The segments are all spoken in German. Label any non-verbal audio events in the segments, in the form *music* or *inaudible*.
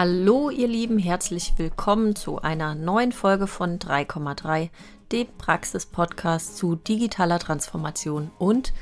Hallo ihr Lieben, herzlich willkommen zu einer neuen Folge von 3,3, dem Praxis-Podcast zu digitaler Transformation und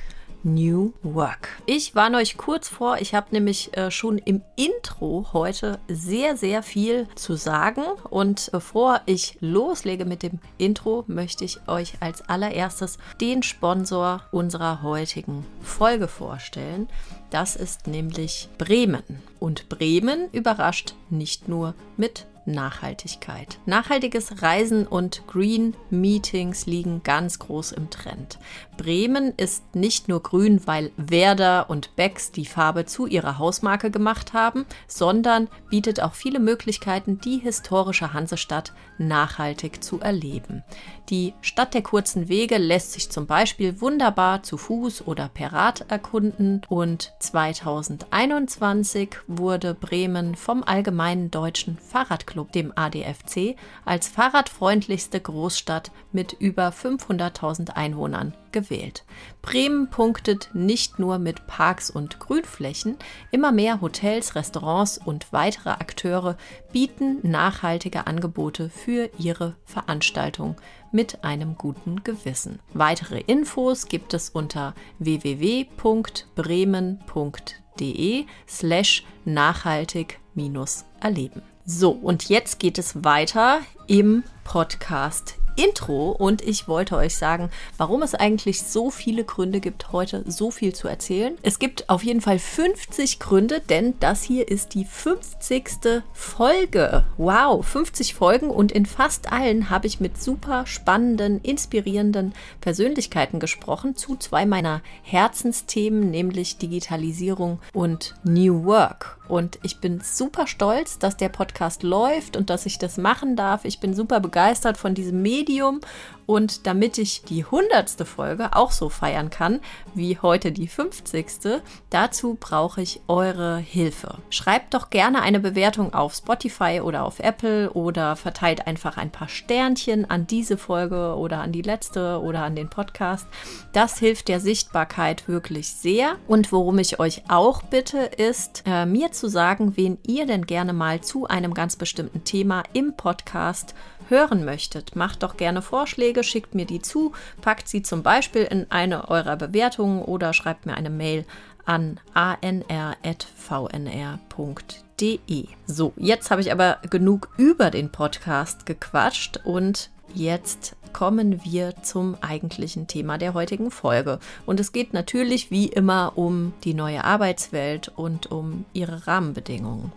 New Work. Ich warne euch kurz vor, ich habe nämlich äh, schon im Intro heute sehr, sehr viel zu sagen. Und bevor ich loslege mit dem Intro, möchte ich euch als allererstes den Sponsor unserer heutigen Folge vorstellen. Das ist nämlich Bremen. Und Bremen überrascht nicht nur mit Nachhaltigkeit. Nachhaltiges Reisen und Green Meetings liegen ganz groß im Trend. Bremen ist nicht nur grün, weil Werder und Becks die Farbe zu ihrer Hausmarke gemacht haben, sondern bietet auch viele Möglichkeiten, die historische Hansestadt nachhaltig zu erleben. Die Stadt der kurzen Wege lässt sich zum Beispiel wunderbar zu Fuß oder per Rad erkunden und 2021 wurde Bremen vom Allgemeinen Deutschen Fahrradclub, dem ADFC, als fahrradfreundlichste Großstadt mit über 500.000 Einwohnern gewählt. Bremen punktet nicht nur mit Parks und Grünflächen, immer mehr Hotels, Restaurants und weitere Akteure bieten nachhaltige Angebote für ihre Veranstaltung mit einem guten Gewissen. Weitere Infos gibt es unter www.bremen.de slash nachhaltig erleben. So, und jetzt geht es weiter im Podcast Intro und ich wollte euch sagen, warum es eigentlich so viele Gründe gibt, heute so viel zu erzählen. Es gibt auf jeden Fall 50 Gründe, denn das hier ist die 50. Folge. Wow, 50 Folgen und in fast allen habe ich mit super spannenden, inspirierenden Persönlichkeiten gesprochen zu zwei meiner Herzensthemen, nämlich Digitalisierung und New Work. Und ich bin super stolz, dass der Podcast läuft und dass ich das machen darf. Ich bin super begeistert von diesem Medium und damit ich die hundertste Folge auch so feiern kann wie heute die 50. Dazu brauche ich eure Hilfe. Schreibt doch gerne eine Bewertung auf Spotify oder auf Apple oder verteilt einfach ein paar Sternchen an diese Folge oder an die letzte oder an den Podcast. Das hilft der Sichtbarkeit wirklich sehr. Und worum ich euch auch bitte, ist äh, mir zu sagen, wen ihr denn gerne mal zu einem ganz bestimmten Thema im Podcast hören möchtet. Macht doch gerne Vorschläge, schickt mir die zu, packt sie zum Beispiel in eine eurer Bewertungen oder schreibt mir eine Mail an anr.vnr.de. So, jetzt habe ich aber genug über den Podcast gequatscht und jetzt kommen wir zum eigentlichen Thema der heutigen Folge. Und es geht natürlich wie immer um die neue Arbeitswelt und um ihre Rahmenbedingungen.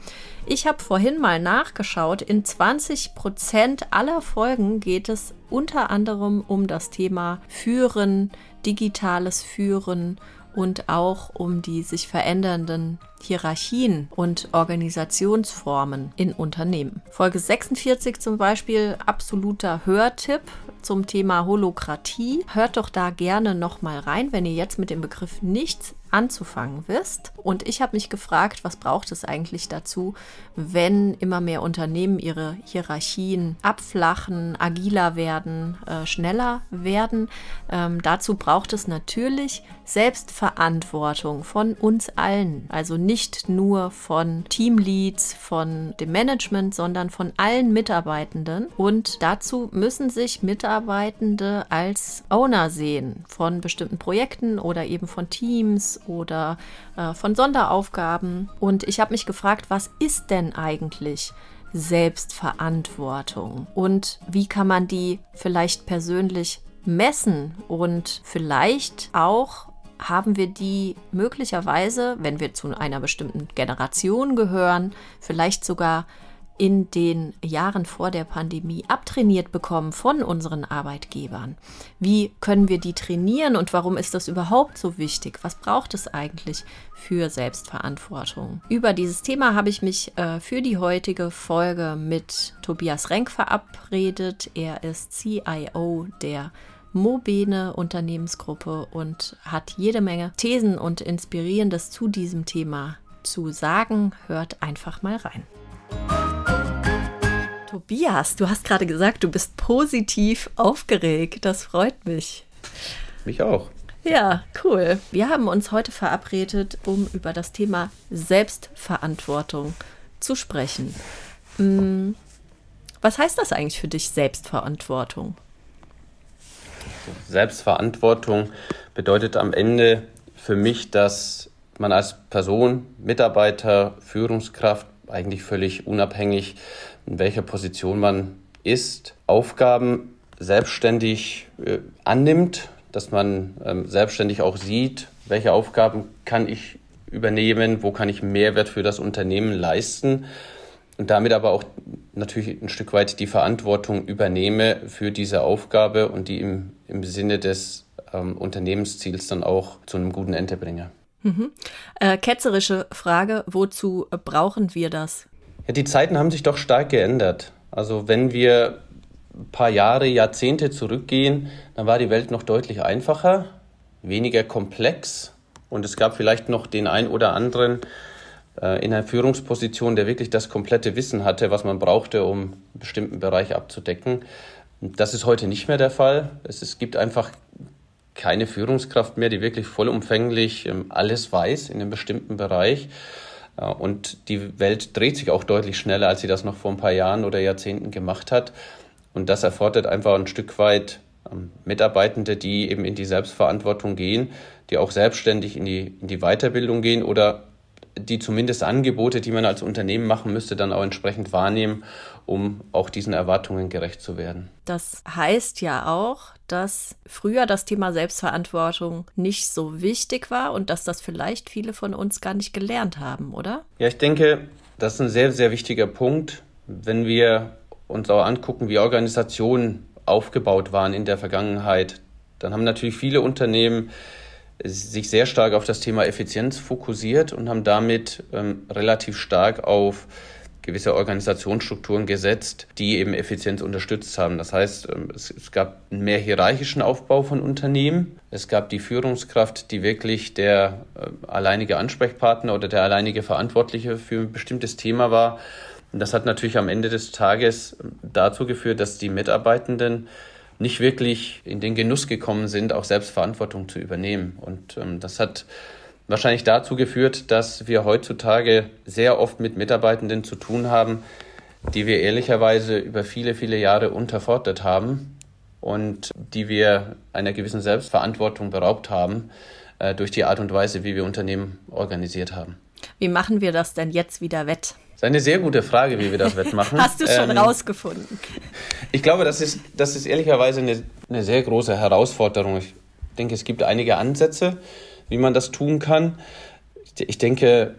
Ich habe vorhin mal nachgeschaut, in 20 Prozent aller Folgen geht es unter anderem um das Thema Führen, digitales Führen und auch um die sich verändernden Hierarchien und Organisationsformen in Unternehmen. Folge 46 zum Beispiel absoluter Hörtipp zum Thema Holokratie. Hört doch da gerne nochmal rein, wenn ihr jetzt mit dem Begriff nichts anzufangen wisst. Und ich habe mich gefragt, was braucht es eigentlich dazu, wenn immer mehr Unternehmen ihre Hierarchien abflachen, agiler werden, äh, schneller werden. Ähm, dazu braucht es natürlich Selbstverantwortung von uns allen. Also nicht nur von Teamleads, von dem Management, sondern von allen Mitarbeitenden. Und dazu müssen sich Mitarbeitende als Owner sehen von bestimmten Projekten oder eben von Teams oder äh, von Sonderaufgaben. Und ich habe mich gefragt, was ist denn eigentlich Selbstverantwortung und wie kann man die vielleicht persönlich messen und vielleicht auch haben wir die möglicherweise, wenn wir zu einer bestimmten Generation gehören, vielleicht sogar in den Jahren vor der Pandemie abtrainiert bekommen von unseren Arbeitgebern? Wie können wir die trainieren und warum ist das überhaupt so wichtig? Was braucht es eigentlich für Selbstverantwortung? Über dieses Thema habe ich mich äh, für die heutige Folge mit Tobias Renk verabredet. Er ist CIO der Mobene Unternehmensgruppe und hat jede Menge Thesen und Inspirierendes zu diesem Thema zu sagen. Hört einfach mal rein. Tobias, du hast gerade gesagt, du bist positiv aufgeregt. Das freut mich. Mich auch. Ja, cool. Wir haben uns heute verabredet, um über das Thema Selbstverantwortung zu sprechen. Hm, was heißt das eigentlich für dich, Selbstverantwortung? Selbstverantwortung bedeutet am Ende für mich, dass man als Person, Mitarbeiter, Führungskraft eigentlich völlig unabhängig, in welcher Position man ist, Aufgaben selbstständig äh, annimmt, dass man ähm, selbstständig auch sieht, welche Aufgaben kann ich übernehmen, wo kann ich Mehrwert für das Unternehmen leisten und damit aber auch natürlich ein Stück weit die Verantwortung übernehme für diese Aufgabe und die im, im Sinne des ähm, Unternehmensziels dann auch zu einem guten Ende bringe. Mhm. Äh, ketzerische Frage, wozu brauchen wir das? Ja, die Zeiten haben sich doch stark geändert. Also wenn wir ein paar Jahre, Jahrzehnte zurückgehen, dann war die Welt noch deutlich einfacher, weniger komplex und es gab vielleicht noch den ein oder anderen äh, in einer Führungsposition, der wirklich das komplette Wissen hatte, was man brauchte, um einen bestimmten Bereich abzudecken. Das ist heute nicht mehr der Fall. Es, es gibt einfach keine Führungskraft mehr, die wirklich vollumfänglich ähm, alles weiß in einem bestimmten Bereich. Äh, und die Welt dreht sich auch deutlich schneller, als sie das noch vor ein paar Jahren oder Jahrzehnten gemacht hat. Und das erfordert einfach ein Stück weit ähm, Mitarbeitende, die eben in die Selbstverantwortung gehen, die auch selbstständig in die, in die Weiterbildung gehen oder die zumindest Angebote, die man als Unternehmen machen müsste, dann auch entsprechend wahrnehmen, um auch diesen Erwartungen gerecht zu werden. Das heißt ja auch, dass früher das Thema Selbstverantwortung nicht so wichtig war und dass das vielleicht viele von uns gar nicht gelernt haben, oder? Ja, ich denke, das ist ein sehr, sehr wichtiger Punkt. Wenn wir uns auch angucken, wie Organisationen aufgebaut waren in der Vergangenheit, dann haben natürlich viele Unternehmen sich sehr stark auf das Thema Effizienz fokussiert und haben damit ähm, relativ stark auf gewisse Organisationsstrukturen gesetzt, die eben Effizienz unterstützt haben. Das heißt, ähm, es, gab einen mehr hierarchischen Aufbau von Unternehmen. Es gab die Führungskraft, die wirklich der äh, alleinige Ansprechpartner oder der alleinige Verantwortliche für ein bestimmtes Thema war. Und das hat natürlich am Ende des Tages ähm, dazu geführt, dass die Mitarbeitenden nicht wirklich in den Genuss gekommen sind, auch selbst Verantwortung zu übernehmen. Und ähm, das hat wahrscheinlich dazu geführt, dass wir heutzutage sehr oft mit Mitarbeitenden zu tun haben, die wir ehrlicherweise über viele, viele Jahre unterfordert haben und die wir einer gewissen Selbstverantwortung beraubt haben äh, durch die Art und Weise, wie wir Unternehmen organisiert haben. Wie machen wir das denn jetzt wieder wett? Das ist eine sehr gute Frage, wie wir das wettmachen. *laughs* Hast du schon ähm, rausgefunden? Ich glaube, das ist, das ist ehrlicherweise eine, eine sehr große Herausforderung. Ich denke, es gibt einige Ansätze, wie man das tun kann. Ich denke,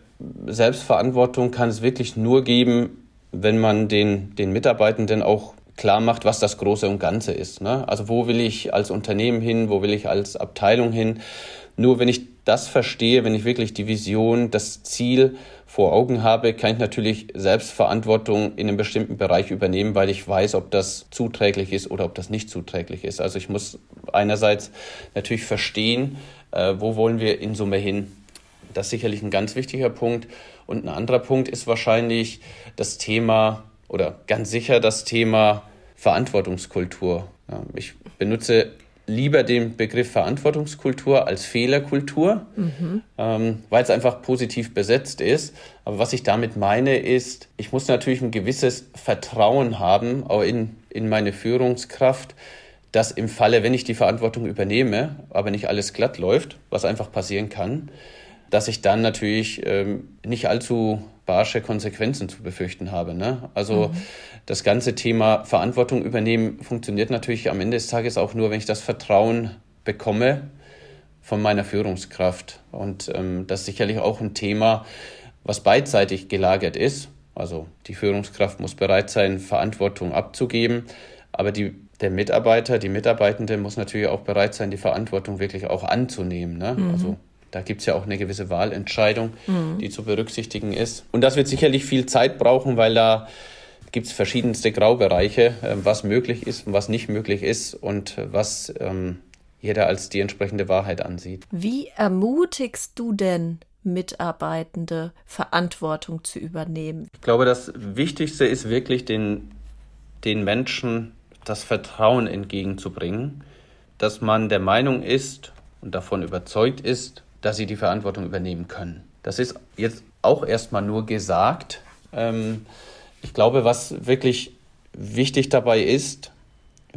Selbstverantwortung kann es wirklich nur geben, wenn man den, den Mitarbeitenden auch klar macht, was das Große und Ganze ist. Ne? Also wo will ich als Unternehmen hin, wo will ich als Abteilung hin? Nur wenn ich das verstehe, wenn ich wirklich die Vision, das Ziel vor Augen habe, kann ich natürlich Selbstverantwortung in einem bestimmten Bereich übernehmen, weil ich weiß, ob das zuträglich ist oder ob das nicht zuträglich ist. Also ich muss einerseits natürlich verstehen, äh, wo wollen wir in Summe hin. Das ist sicherlich ein ganz wichtiger Punkt. Und ein anderer Punkt ist wahrscheinlich das Thema oder ganz sicher das Thema Verantwortungskultur. Ich benutze lieber den Begriff Verantwortungskultur als Fehlerkultur, mhm. ähm, weil es einfach positiv besetzt ist. Aber was ich damit meine, ist, ich muss natürlich ein gewisses Vertrauen haben, auch in, in meine Führungskraft, dass im Falle, wenn ich die Verantwortung übernehme, aber nicht alles glatt läuft, was einfach passieren kann, dass ich dann natürlich ähm, nicht allzu barsche Konsequenzen zu befürchten habe. Ne? Also mhm. das ganze Thema Verantwortung übernehmen funktioniert natürlich am Ende des Tages auch nur, wenn ich das Vertrauen bekomme von meiner Führungskraft. Und ähm, das ist sicherlich auch ein Thema, was beidseitig gelagert ist. Also die Führungskraft muss bereit sein, Verantwortung abzugeben, aber die der Mitarbeiter, die Mitarbeitende muss natürlich auch bereit sein, die Verantwortung wirklich auch anzunehmen. Ne? Mhm. Also da gibt es ja auch eine gewisse Wahlentscheidung, mhm. die zu berücksichtigen ist. Und das wird sicherlich viel Zeit brauchen, weil da gibt es verschiedenste Graubereiche, äh, was möglich ist und was nicht möglich ist und was ähm, jeder als die entsprechende Wahrheit ansieht. Wie ermutigst du denn Mitarbeitende, Verantwortung zu übernehmen? Ich glaube, das Wichtigste ist wirklich den, den Menschen das Vertrauen entgegenzubringen, dass man der Meinung ist und davon überzeugt ist, dass sie die Verantwortung übernehmen können. Das ist jetzt auch erstmal nur gesagt, Ähm, ich glaube, was wirklich wichtig dabei ist,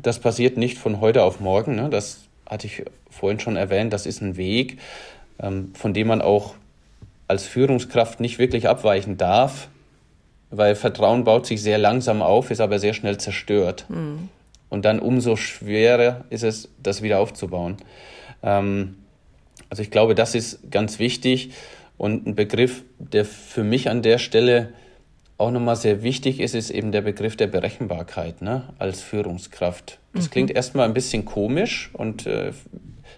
das passiert nicht von heute auf morgen. Ne? Das hatte ich vorhin schon erwähnt. Das ist ein Weg, ähm, von dem man auch als Führungskraft nicht wirklich abweichen darf, weil Vertrauen baut sich sehr langsam auf, ist aber sehr schnell zerstört. Mhm. Und dann umso schwerer ist es, das wieder aufzubauen. Ähm, also ich glaube, das ist ganz wichtig und ein Begriff, der für mich an der Stelle auch nochmal sehr wichtig ist, ist eben der Begriff der Berechenbarkeit ne, als Führungskraft. Das mhm. klingt erstmal ein bisschen komisch und äh,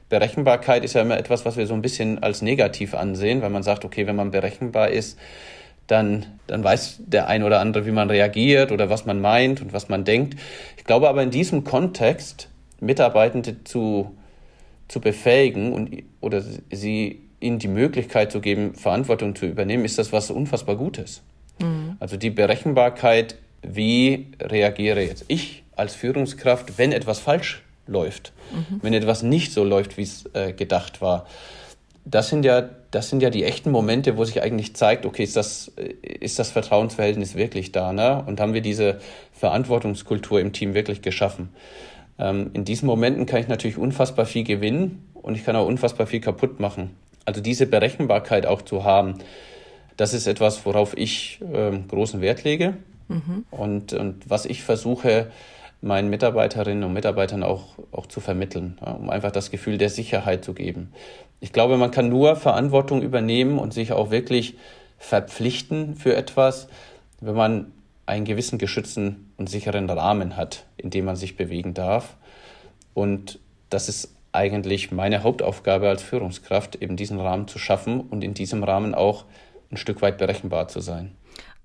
Berechenbarkeit ist ja immer etwas, was wir so ein bisschen als negativ ansehen, weil man sagt, okay, wenn man berechenbar ist, dann, dann weiß der ein oder andere, wie man reagiert oder was man meint und was man denkt. Ich glaube aber in diesem Kontext, Mitarbeitende zu, zu befähigen und, oder sie ihnen die Möglichkeit zu geben, Verantwortung zu übernehmen, ist das was unfassbar Gutes. Mhm. Also die Berechenbarkeit, wie reagiere jetzt ich als Führungskraft, wenn etwas falsch läuft, mhm. wenn etwas nicht so läuft, wie es äh, gedacht war. Das sind, ja, das sind ja die echten Momente, wo sich eigentlich zeigt, okay, ist das, ist das Vertrauensverhältnis wirklich da? Ne? Und haben wir diese Verantwortungskultur im Team wirklich geschaffen? Ähm, in diesen Momenten kann ich natürlich unfassbar viel gewinnen und ich kann auch unfassbar viel kaputt machen. Also diese Berechenbarkeit auch zu haben, das ist etwas, worauf ich äh, großen Wert lege mhm. und, und was ich versuche, meinen Mitarbeiterinnen und Mitarbeitern auch, auch zu vermitteln, ja, um einfach das Gefühl der Sicherheit zu geben. Ich glaube, man kann nur Verantwortung übernehmen und sich auch wirklich verpflichten für etwas, wenn man einen gewissen geschützten und sicheren Rahmen hat, in dem man sich bewegen darf. Und das ist eigentlich meine Hauptaufgabe als Führungskraft, eben diesen Rahmen zu schaffen und in diesem Rahmen auch ein Stück weit berechenbar zu sein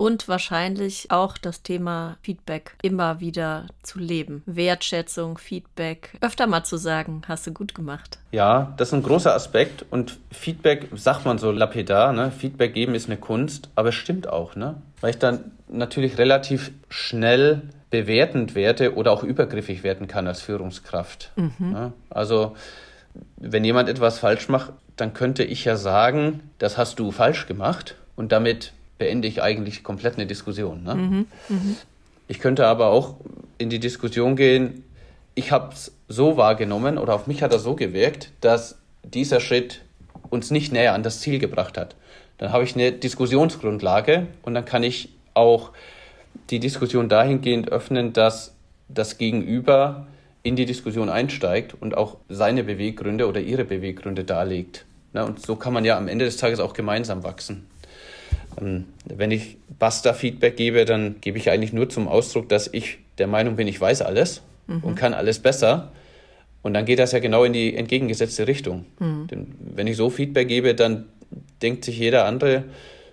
und wahrscheinlich auch das Thema Feedback immer wieder zu leben. Wertschätzung, Feedback, öfter mal zu sagen, hast du gut gemacht. Ja, das ist ein großer Aspekt und Feedback, sagt man so lapidar, ne? Feedback geben ist eine Kunst, aber es stimmt auch, ne? Weil ich dann natürlich relativ schnell bewertend werde oder auch übergriffig werden kann als Führungskraft. Mhm. Ne? Also wenn jemand etwas falsch macht, dann könnte ich ja sagen, das hast du falsch gemacht und damit beende ich eigentlich komplett eine Diskussion. Ne? Mhm, mh. Ich könnte aber auch in die Diskussion gehen, ich habe es so wahrgenommen oder auf mich hat er so gewirkt, dass dieser Schritt uns nicht näher an das Ziel gebracht hat. Dann habe ich eine Diskussionsgrundlage und dann kann ich auch die Diskussion dahingehend öffnen, dass das Gegenüber in die Diskussion einsteigt und auch seine Beweggründe oder ihre Beweggründe darlegt. Na, und so kann man ja am Ende des Tages auch gemeinsam wachsen. Ähm, wenn ich Basta-Feedback gebe, dann gebe ich eigentlich nur zum Ausdruck, dass ich der Meinung bin, ich weiß alles mhm. und kann alles besser. Und dann geht das ja genau in die entgegengesetzte Richtung. Mhm. Denn wenn ich so Feedback gebe, dann denkt sich jeder andere,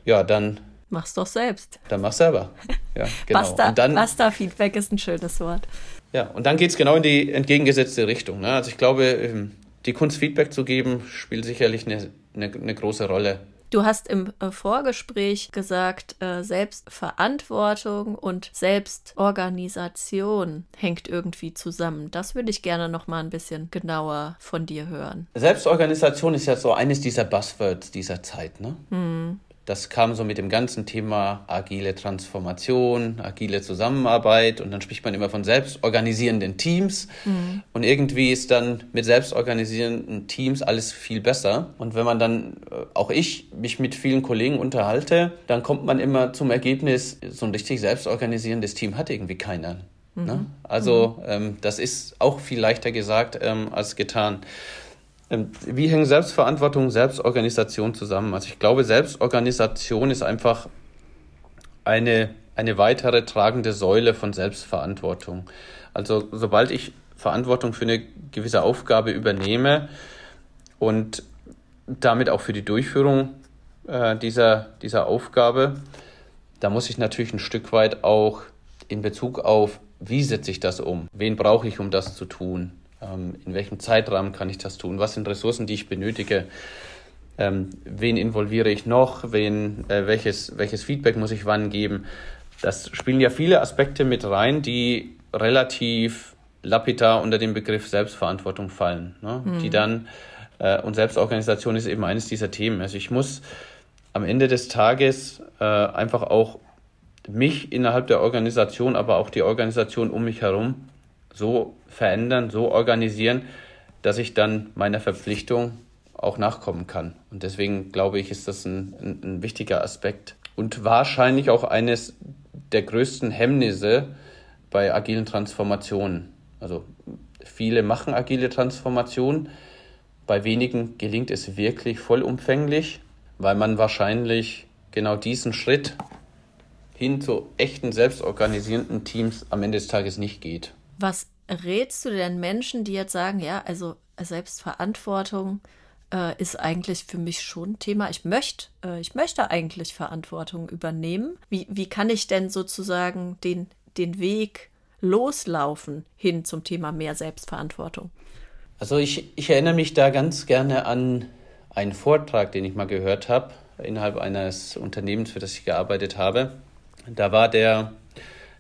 ja, dann. Mach's doch selbst. Dann mach's selber. Ja, *laughs* genau. Basta, dann, Basta-Feedback ist ein schönes Wort. Ja, und dann geht es genau in die entgegengesetzte Richtung. Ne? Also ich glaube, ähm, die Kunst Feedback zu geben, spielt sicherlich eine, eine, eine große Rolle. Du hast im äh, Vorgespräch gesagt, äh, Selbstverantwortung und Selbstorganisation hängt irgendwie zusammen. Das würde ich gerne noch mal ein bisschen genauer von dir hören. Selbstorganisation ist ja so eines dieser Buzzwords dieser Zeit, ne? Hm. Das kam so mit dem ganzen Thema agile Transformation, agile Zusammenarbeit und dann spricht man immer von selbstorganisierenden Teams mhm. und irgendwie ist dann mit selbstorganisierenden Teams alles viel besser und wenn man dann, äh, auch ich, mich mit vielen Kollegen unterhalte, dann kommt man immer zum Ergebnis, so ein richtig selbstorganisierendes Team hat irgendwie keiner. Mhm. Ne? Also mhm. ähm, das ist auch viel leichter gesagt ähm, als getan. Ähm, wie hängen Selbstverantwortung, Selbstorganisation zusammen? Also ich glaube, Selbstorganisation ist einfach eine, eine weitere tragende Säule von Selbstverantwortung. Also sobald ich Verantwortung für eine gewisse Aufgabe übernehme und damit auch für die Durchführung äh, dieser, dieser Aufgabe, da muss ich natürlich ein Stück weit auch in Bezug auf, wie setze ich das um? Wen brauche ich, um das zu tun? Ähm, in welchem Zeitrahmen kann ich das tun? Was sind Ressourcen, die ich benötige? Ähm, wen involviere ich noch? Wen, äh, welches, welches Feedback muss ich wann geben? Das spielen ja viele Aspekte mit rein, die relativ lapidar unter den Begriff Selbstverantwortung fallen. Ne? Mhm. Die dann, äh, und Selbstorganisation ist eben eines dieser Themen. Also ich muss am Ende des Tages äh, einfach auch mich innerhalb der Organisation, aber auch die Organisation um mich herum so verändern, so organisieren, dass ich dann meiner Verpflichtung auch nachkommen kann. Und deswegen glaube ich, ist das ein, ein, ein wichtiger Aspekt und wahrscheinlich auch eines der größten Hemmnisse bei agilen Transformationen. Also viele machen agile Transformationen, bei wenigen gelingt es wirklich vollumfänglich, weil man wahrscheinlich genau diesen Schritt hin zu echten, selbstorganisierenden Teams am Ende des Tages nicht geht. Was rätst du denn Menschen, die jetzt sagen, ja, also Selbstverantwortung äh, ist eigentlich für mich schon Thema. Ich möchte, äh, ich möchte eigentlich Verantwortung übernehmen. Wie, wie kann ich denn sozusagen den, den Weg loslaufen hin zum Thema mehr Selbstverantwortung? Also ich, ich erinnere mich da ganz gerne an einen Vortrag, den ich mal gehört habe innerhalb eines Unternehmens, für das ich gearbeitet habe. Da war der,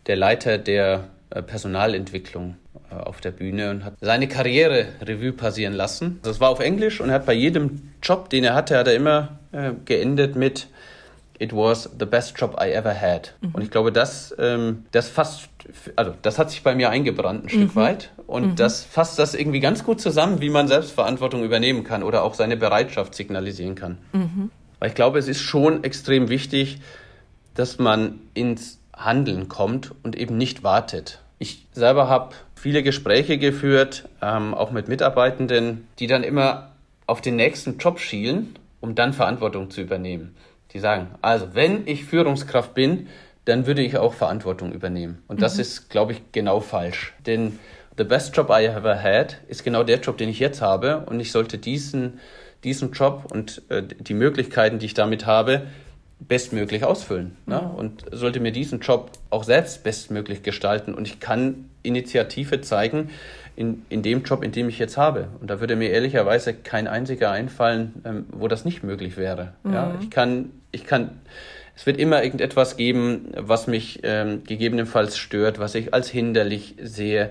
der Leiter der Personalentwicklung äh, auf der Bühne und hat seine Karriere Revue passieren lassen. Das war auf Englisch und er hat bei jedem Job, den er hatte, hat er immer äh, geendet mit It was the best job I ever had. Mhm. Und ich glaube, das, ähm, das fasst, also das hat sich bei mir eingebrannt ein Stück mhm. weit. Und mhm. das fasst das irgendwie ganz gut zusammen, wie man Selbstverantwortung übernehmen kann oder auch seine Bereitschaft signalisieren kann. Mhm. Weil ich glaube, es ist schon extrem wichtig, dass man ins Handeln kommt und eben nicht wartet. Ich selber habe viele Gespräche geführt, ähm, auch mit Mitarbeitenden, die dann immer auf den nächsten Job schielen, um dann Verantwortung zu übernehmen. Die sagen, also wenn ich Führungskraft bin, dann würde ich auch Verantwortung übernehmen. Und das mhm. ist, glaube ich, genau falsch. Denn the best job I ever had ist genau der Job, den ich jetzt habe. Und ich sollte diesen, diesen Job und äh, die Möglichkeiten, die ich damit habe, bestmöglich ausfüllen. Ne? Mhm. Und sollte mir diesen Job auch selbst bestmöglich gestalten. Und ich kann Initiative zeigen in, in dem Job, in dem ich jetzt habe. Und da würde mir ehrlicherweise kein einziger einfallen, ähm, wo das nicht möglich wäre. Mhm. Ja, ich kann, ich kann, es wird immer irgendetwas geben, was mich ähm, gegebenenfalls stört, was ich als hinderlich sehe.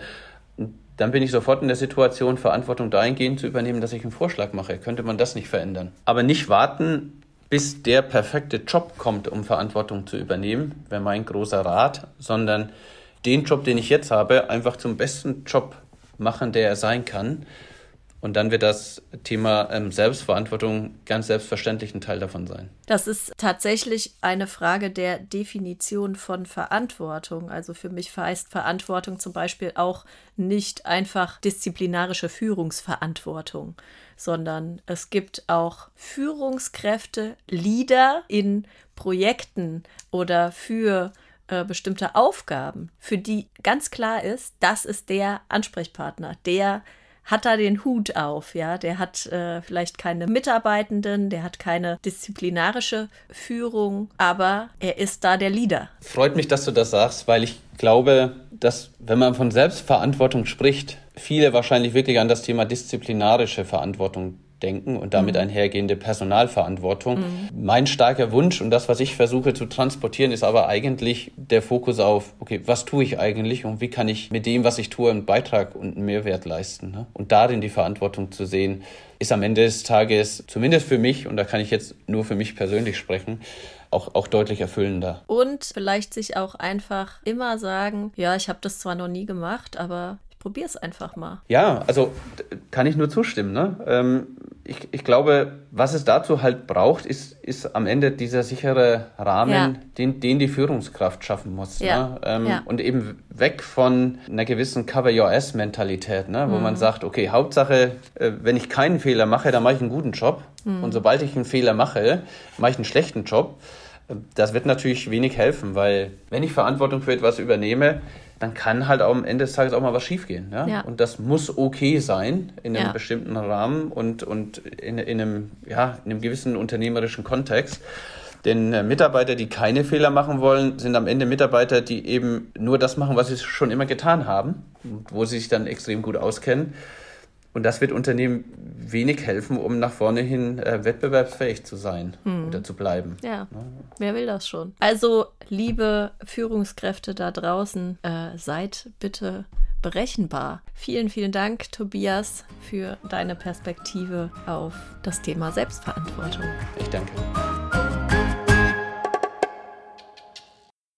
dann bin ich sofort in der Situation, Verantwortung dahingehend zu übernehmen, dass ich einen Vorschlag mache. Könnte man das nicht verändern? Aber nicht warten, bis der perfekte Job kommt, um Verantwortung zu übernehmen, wäre mein großer Rat, sondern den Job, den ich jetzt habe, einfach zum besten Job machen, der er sein kann. Und dann wird das Thema ähm, Selbstverantwortung ganz selbstverständlich ein Teil davon sein. Das ist tatsächlich eine Frage der Definition von Verantwortung. Also für mich heißt Verantwortung zum Beispiel auch nicht einfach disziplinarische Führungsverantwortung, sondern es gibt auch Führungskräfte, Leader in Projekten oder für äh, bestimmte Aufgaben, für die ganz klar ist, das ist der Ansprechpartner, der hat da den Hut auf, ja, der hat äh, vielleicht keine Mitarbeitenden, der hat keine disziplinarische Führung, aber er ist da der Leader. Freut mich, dass du das sagst, weil ich glaube, dass wenn man von Selbstverantwortung spricht, viele wahrscheinlich wirklich an das Thema disziplinarische Verantwortung denken und damit mhm. einhergehende Personalverantwortung. Mhm. Mein starker Wunsch und das, was ich versuche zu transportieren, ist aber eigentlich der Fokus auf, okay, was tue ich eigentlich und wie kann ich mit dem, was ich tue, einen Beitrag und einen Mehrwert leisten. Ne? Und darin die Verantwortung zu sehen, ist am Ende des Tages, zumindest für mich, und da kann ich jetzt nur für mich persönlich sprechen, auch, auch deutlich erfüllender. Und vielleicht sich auch einfach immer sagen, ja, ich habe das zwar noch nie gemacht, aber probier es einfach mal. Ja, also kann ich nur zustimmen. Ne? Ähm, ich, ich glaube, was es dazu halt braucht, ist, ist am Ende dieser sichere Rahmen, ja. den, den die Führungskraft schaffen muss. Ja. Ne? Ähm, ja. Und eben weg von einer gewissen Cover-Your-Ass-Mentalität, ne? wo mhm. man sagt, okay, Hauptsache, äh, wenn ich keinen Fehler mache, dann mache ich einen guten Job. Mhm. Und sobald ich einen Fehler mache, mache ich einen schlechten Job. Das wird natürlich wenig helfen, weil wenn ich Verantwortung für etwas übernehme, dann kann halt auch am Ende des Tages auch mal was schiefgehen. Ja? ja. Und das muss okay sein in einem ja. bestimmten Rahmen und, und in, in, einem, ja, in einem gewissen unternehmerischen Kontext. Denn äh, Mitarbeiter, die keine Fehler machen wollen, sind am Ende Mitarbeiter, die eben nur das machen, was sie schon immer getan haben, wo sie sich dann extrem gut auskennen. Und das wird Unternehmen wenig helfen, um nach vorne hin äh, wettbewerbsfähig zu sein hm. oder zu bleiben. Ja. ja. wer will das schon? Also, liebe Führungskräfte da draußen, äh, seid bitte berechenbar. Vielen, vielen Dank, Tobias, für deine Perspektive auf das Thema Selbstverantwortung. Ich danke.